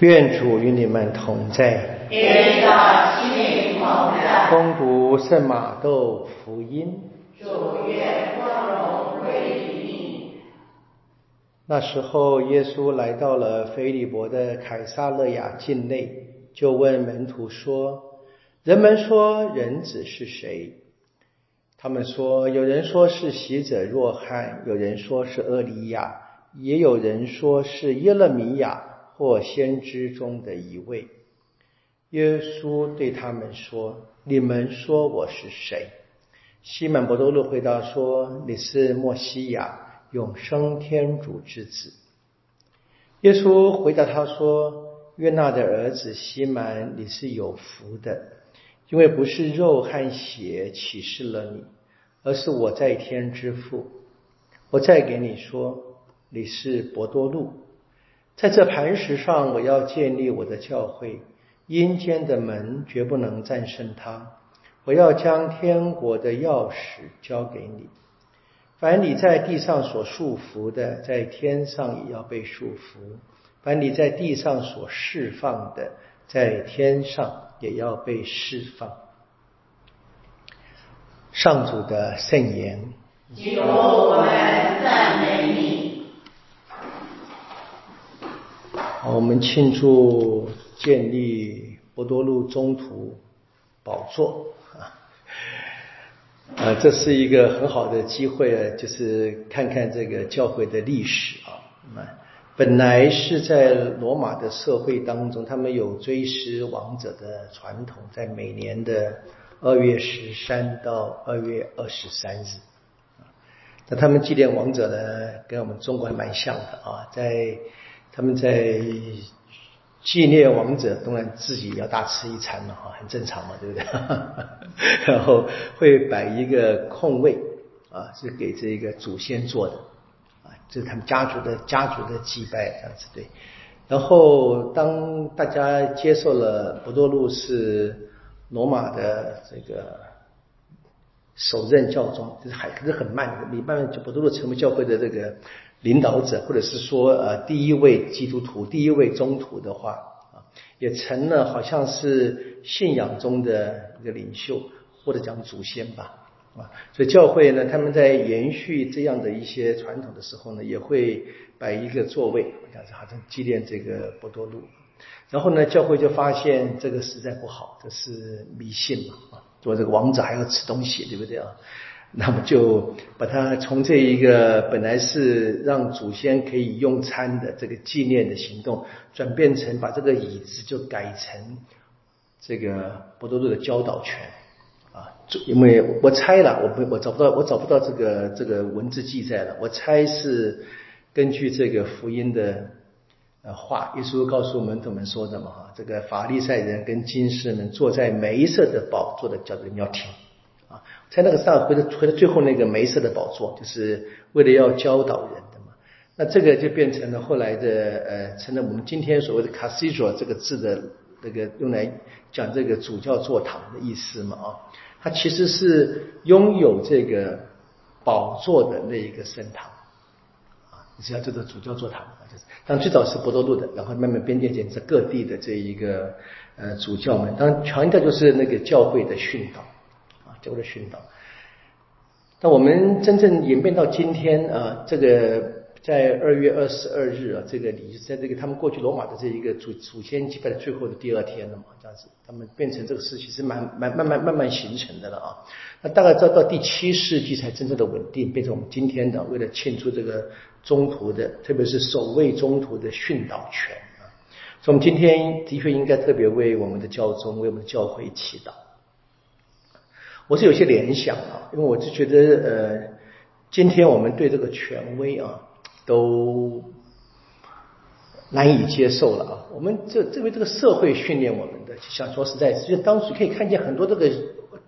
愿主与你们同在。愿的心灵同在。恭读圣马窦福音。主愿光荣归于你。那时候，耶稣来到了腓利伯的凯撒勒雅境内，就问门徒说：“人们说人子是谁？”他们说：“有人说是洗者若翰，有人说是厄里亚，也有人说是耶勒米亚。”或先知中的一位，耶稣对他们说：“你们说我是谁？”西门伯多禄回答说：“你是莫西亚，永生天主之子。”耶稣回答他说：“约纳的儿子西门，你是有福的，因为不是肉和血启示了你，而是我在天之父。我再给你说，你是伯多禄。”在这磐石上，我要建立我的教会，阴间的门绝不能战胜它。我要将天国的钥匙交给你。凡你在地上所束缚的，在天上也要被束缚；凡你在地上所释放的，在天上也要被释放。上主的圣言。求我们赞美你。我们庆祝建立博多路中途宝座 啊，呃，这是一个很好的机会，就是看看这个教会的历史啊。那本来是在罗马的社会当中，他们有追思王者的传统，在每年的二月十三到二月二十三日那他们纪念王者呢，跟我们中国还蛮像的啊，在。他们在纪念王者，当然自己要大吃一餐嘛，哈，很正常嘛，对不对？然后会摆一个空位啊，是给这个祖先做的啊，这是他们家族的家族的祭拜这样子对。然后当大家接受了博多禄是罗马的这个首任教宗，就是还可是很慢的，你慢慢就不多成为教会的这个。领导者，或者是说，呃，第一位基督徒、第一位宗徒的话，啊，也成了好像是信仰中的一个领袖，或者讲祖先吧，啊，所以教会呢，他们在延续这样的一些传统的时候呢，也会摆一个座位，这样子好像纪念这个博多禄。然后呢，教会就发现这个实在不好，这是迷信嘛，啊，做这个王子还要吃东西，对不对啊？那么就把它从这一个本来是让祖先可以用餐的这个纪念的行动，转变成把这个椅子就改成这个博多禄的教导权啊，因为我猜了，我不我找不到我找不到这个这个文字记载了，我猜是根据这个福音的呃话，耶稣告诉门徒们说的嘛哈，这个法利赛人跟金士们坐在梅色的宝座的叫做你要听。在那个上回的回到最后那个梅色的宝座，就是为了要教导人的嘛。那这个就变成了后来的呃，成了我们今天所谓的 cathedral 这个字的那个用来讲这个主教座堂的意思嘛啊。它其实是拥有这个宝座的那一个圣堂你，只要叫做主教座堂啊，就是。但最早是博多路的，然后慢慢边界建成各地的这一个呃主教们，当然强调就是那个教会的训导。教会的训导，那我们真正演变到今天啊，这个在二月二十二日啊，这个礼在这个他们过去罗马的这一个祖祖先祭拜的最后的第二天了嘛，这样子，他们变成这个事，其实慢慢慢慢慢慢形成的了啊。那大概到到第七世纪才真正的稳定，变成我们今天的为了庆祝这个中途的，特别是守卫中途的训导权啊。所以，我们今天的确应该特别为我们的教宗、为我们的教会祈祷。我是有些联想啊，因为我就觉得，呃，今天我们对这个权威啊，都难以接受了啊。我们这这为这个社会训练我们的，想说实在，就当时可以看见很多这个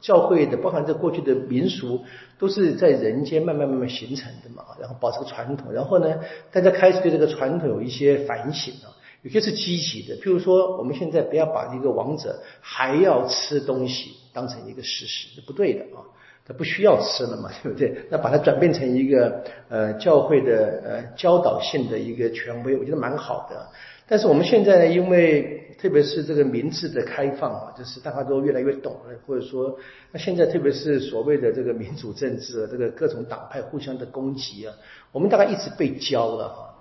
教会的，包含这过去的民俗，都是在人间慢慢慢慢形成的嘛。然后保持个传统，然后呢，大家开始对这个传统有一些反省啊。有些是积极的，譬如说，我们现在不要把一个王者还要吃东西当成一个事实，是不对的啊，他不需要吃了嘛，对不对？那把它转变成一个呃教会的呃教导性的一个权威，我觉得蛮好的。但是我们现在因为特别是这个名字的开放啊，就是大家都越来越懂了，或者说那现在特别是所谓的这个民主政治，这个各种党派互相的攻击啊，我们大概一直被教了哈。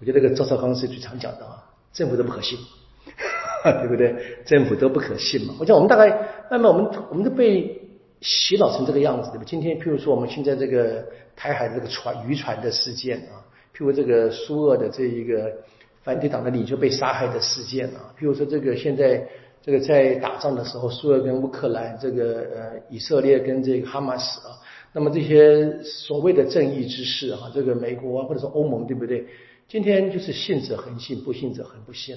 我觉得这个赵少康是最常讲的啊，政府都不可信，对不对？政府都不可信嘛。我讲我们大概慢慢我们我们都被洗脑成这个样子，对吧？今天譬如说我们现在这个台海的这个船渔船的事件啊，譬如这个苏俄的这一个。反对党的领袖被杀害的事件啊，譬如说这个现在这个在打仗的时候，苏俄跟乌克兰，这个呃以色列跟这个哈马斯啊，那么这些所谓的正义之士啊，这个美国啊或者说欧盟，对不对？今天就是信者恒信，不信者恒不信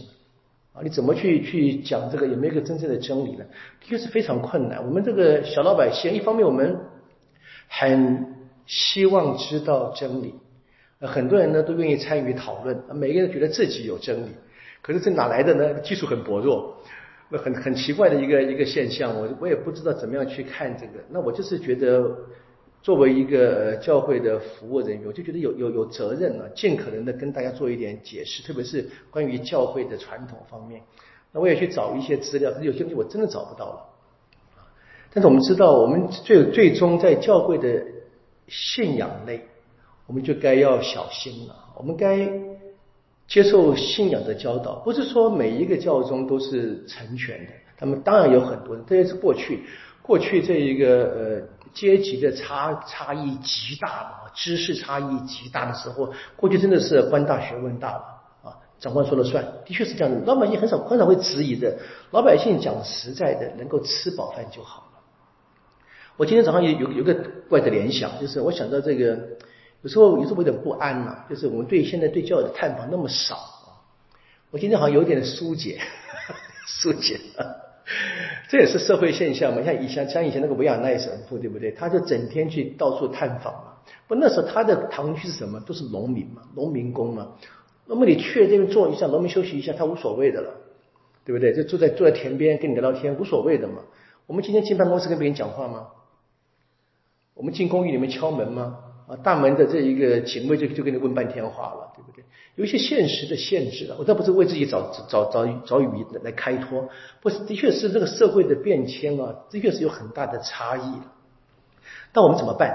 啊，你怎么去去讲这个有没有一个真正的真理呢？的确是非常困难。我们这个小老百姓，一方面我们很希望知道真理。很多人呢都愿意参与讨论，每个人觉得自己有真理，可是这哪来的呢？技术很薄弱，那很很奇怪的一个一个现象，我我也不知道怎么样去看这个。那我就是觉得，作为一个教会的服务人员，我就觉得有有有责任啊，尽可能的跟大家做一点解释，特别是关于教会的传统方面。那我也去找一些资料，可是有些东西我真的找不到了。但是我们知道，我们最最终在教会的信仰内。我们就该要小心了。我们该接受信仰的教导，不是说每一个教宗都是成全的。他们当然有很多人，这也是过去过去这一个呃阶级的差差异极大的知识差异极大的时候，过去真的是官大学问大了啊，长官说了算，的确是这样的。老百姓很少很少会质疑的，老百姓讲实在的，能够吃饱饭就好了。我今天早上有有有个怪的联想，就是我想到这个。有时候有时候有点不安呐，就是我们对现在对教育的探访那么少啊，我今天好像有点疏解，疏解，这也是社会现象嘛。像以前像以前那个维亚奈神父对不对？他就整天去到处探访嘛。不那时候他的堂区是什么？都是农民嘛，农民工嘛。那么你去了这边坐一下，农民休息一下，他无所谓的了，对不对？就坐在坐在田边跟你聊聊天，无所谓的嘛。我们今天进办公室跟别人讲话吗？我们进公寓里面敲门吗？啊，大门的这一个警卫就就跟你问半天话了，对不对？有一些现实的限制了，我倒不是为自己找找找找语来开脱，不是，的确是这个社会的变迁啊，的确是有很大的差异。那我们怎么办？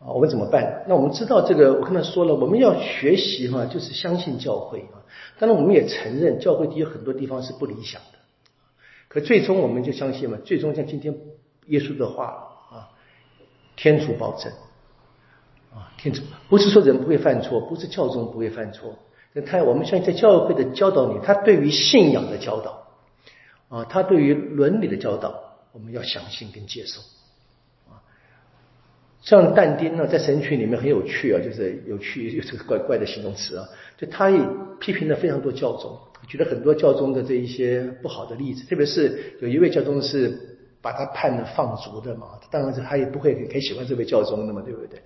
啊，我们怎么办？那我们知道这个，我刚才说了，我们要学习哈，就是相信教会啊。当然，我们也承认教会的有很多地方是不理想的，可最终我们就相信嘛，最终像今天耶稣的话啊，天主保证。啊，天主不是说人不会犯错，不是教宗不会犯错。他我们相信在教会的教导里，他对于信仰的教导，啊，他对于伦理的教导，我们要相信跟接受。啊，像但丁呢，在神曲里面很有趣啊，就是有趣有这个怪怪的形容词啊，就他也批评了非常多教宗，举了很多教宗的这一些不好的例子，特别是有一位教宗是。把他判了放逐的嘛，当然是他也不会很很喜欢这位教宗的嘛，对不对？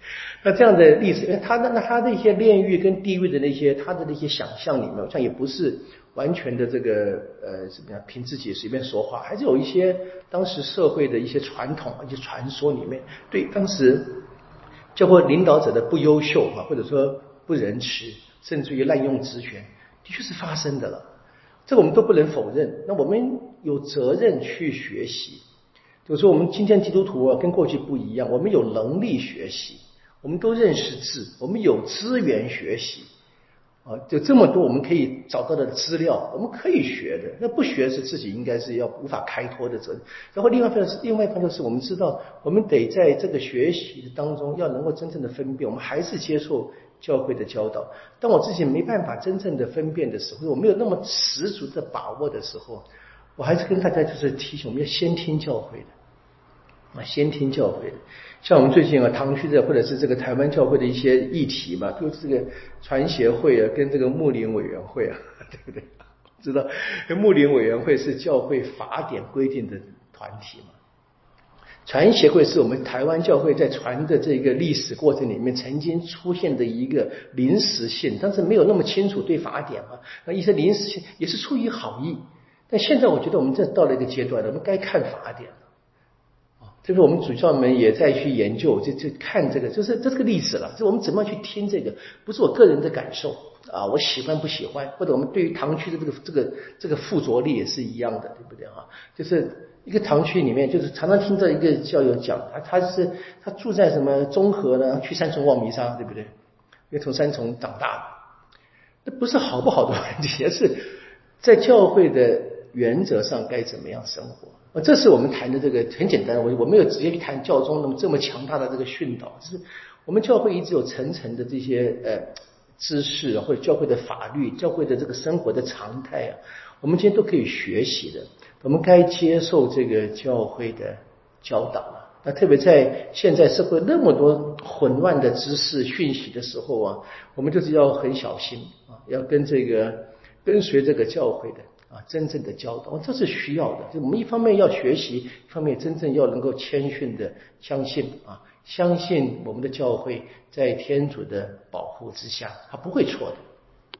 那这样的例子，他那那他那些炼狱跟地狱的那些他的那些想象里面，好像也不是完全的这个呃怎么样凭自己随便说话，还是有一些当时社会的一些传统、一些传说里面，对当时教会领导者的不优秀啊，或者说不仁慈，甚至于滥用职权，的确是发生的了。这个我们都不能否认。那我们有责任去学习。就是说，我们今天基督徒啊，跟过去不一样。我们有能力学习，我们都认识字，我们有资源学习啊，就这么多我们可以找到的资料，我们可以学的。那不学是自己应该是要无法开脱的责任。然后另外一方面是，另外一方面是我们知道，我们得在这个学习当中要能够真正的分辨。我们还是接受教会的教导，当我自己没办法真正的分辨的时候，我没有那么十足的把握的时候，我还是跟大家就是提醒，我们要先听教会的。啊，先听教会的，像我们最近啊，唐区的或者是这个台湾教会的一些议题嘛，都是这个传协会啊，跟这个牧灵委员会啊，对不对？知道，牧灵委员会是教会法典规定的团体嘛？传协会是我们台湾教会在传的这个历史过程里面曾经出现的一个临时性，但是没有那么清楚对法典嘛，那一些临时性也是出于好意，但现在我觉得我们这到了一个阶段了，我们该看法典。就是我们主教们也在去研究，就就看这个，就是这是个历史了。就我们怎么样去听这个，不是我个人的感受，啊，我喜欢不喜欢，或者我们对于堂区的这个这个这个附着力也是一样的，对不对啊？就是一个堂区里面，就是常常听到一个教友讲，他他是他住在什么中和呢？去三重望弥沙，对不对？因为从三重长大的，那不是好不好的问题，而是在教会的原则上该怎么样生活。这是我们谈的这个很简单，我我没有直接去谈教宗那么这么强大的这个训导，是我们教会一直有层层的这些呃知识或者教会的法律、教会的这个生活的常态啊，我们今天都可以学习的。我们该接受这个教会的教导啊。那特别在现在社会那么多混乱的知识讯息的时候啊，我们就是要很小心啊，要跟这个跟随这个教会的。啊，真正的教导，这是需要的。就我们一方面要学习，一方面真正要能够谦逊的相信啊，相信我们的教会在天主的保护之下，它不会错的。